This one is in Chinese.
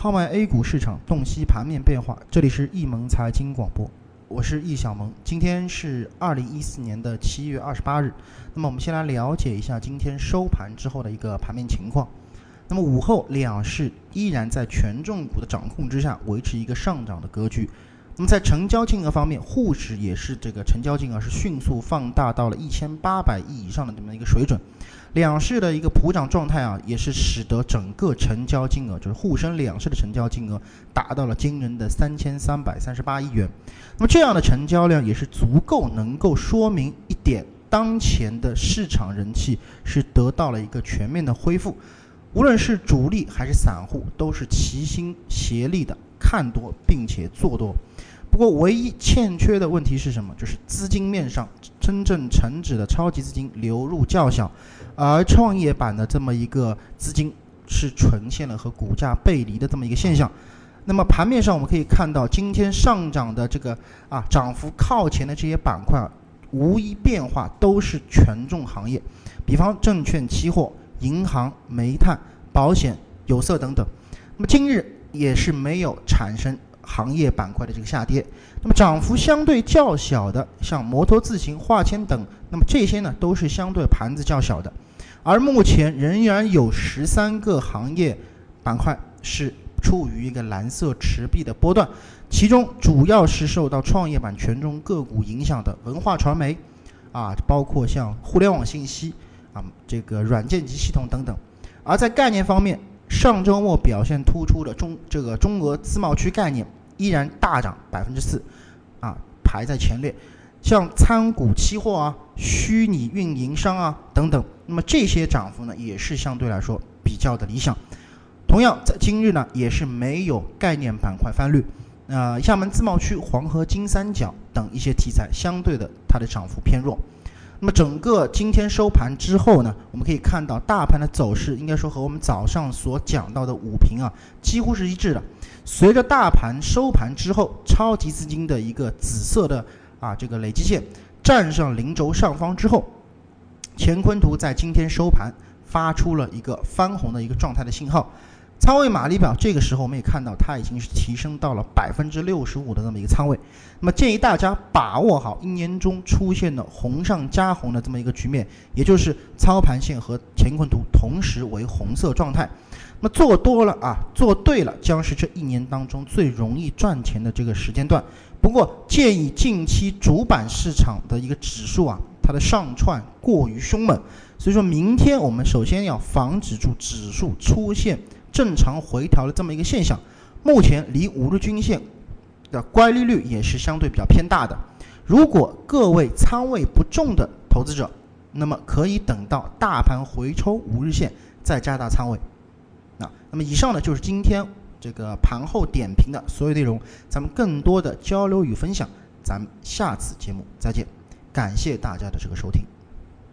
号脉 A 股市场，洞悉盘面变化。这里是易盟财经广播，我是易小萌。今天是二零一四年的七月二十八日。那么我们先来了解一下今天收盘之后的一个盘面情况。那么午后两市依然在权重股的掌控之下，维持一个上涨的格局。那么在成交金额方面，沪指也是这个成交金额是迅速放大到了一千八百亿以上的这么一个水准。两市的一个普涨状态啊，也是使得整个成交金额，就是沪深两市的成交金额达到了惊人的三千三百三十八亿元。那么这样的成交量也是足够能够说明一点，当前的市场人气是得到了一个全面的恢复。无论是主力还是散户，都是齐心协力的看多并且做多。不过，唯一欠缺的问题是什么？就是资金面上真正成指的超级资金流入较小。而创业板的这么一个资金是呈现了和股价背离的这么一个现象。那么盘面上我们可以看到，今天上涨的这个啊涨幅靠前的这些板块，无一变化都是权重行业，比方证券、期货、银行、煤炭、保险、有色等等。那么今日也是没有产生行业板块的这个下跌。那么涨幅相对较小的，像摩托、自行、化纤等，那么这些呢都是相对盘子较小的。而目前仍然有十三个行业板块是处于一个蓝色持币的波段，其中主要是受到创业板权重个股影响的文化传媒，啊，包括像互联网信息啊，这个软件及系统等等。而在概念方面，上周末表现突出的中这个中俄自贸区概念依然大涨百分之四，啊，排在前列。像参股期货啊、虚拟运营商啊等等，那么这些涨幅呢，也是相对来说比较的理想。同样，在今日呢，也是没有概念板块翻绿。呃，厦门自贸区、黄河金三角等一些题材，相对的它的涨幅偏弱。那么整个今天收盘之后呢，我们可以看到大盘的走势，应该说和我们早上所讲到的五评啊，几乎是一致的。随着大盘收盘之后，超级资金的一个紫色的。啊，这个累积线站上零轴上方之后，乾坤图在今天收盘发出了一个翻红的一个状态的信号，仓位马力表这个时候我们也看到它已经是提升到了百分之六十五的这么一个仓位，那么建议大家把握好一年中出现的红上加红的这么一个局面，也就是操盘线和乾坤图同时为红色状态，那么做多了啊，做对了将是这一年当中最容易赚钱的这个时间段。不过，建议近期主板市场的一个指数啊，它的上串过于凶猛，所以说明天我们首先要防止住指数出现正常回调的这么一个现象。目前离五日均线的乖离率也是相对比较偏大的。如果各位仓位不重的投资者，那么可以等到大盘回抽五日线再加大仓位。啊，那么以上呢就是今天。这个盘后点评的所有内容，咱们更多的交流与分享，咱们下次节目再见，感谢大家的这个收听。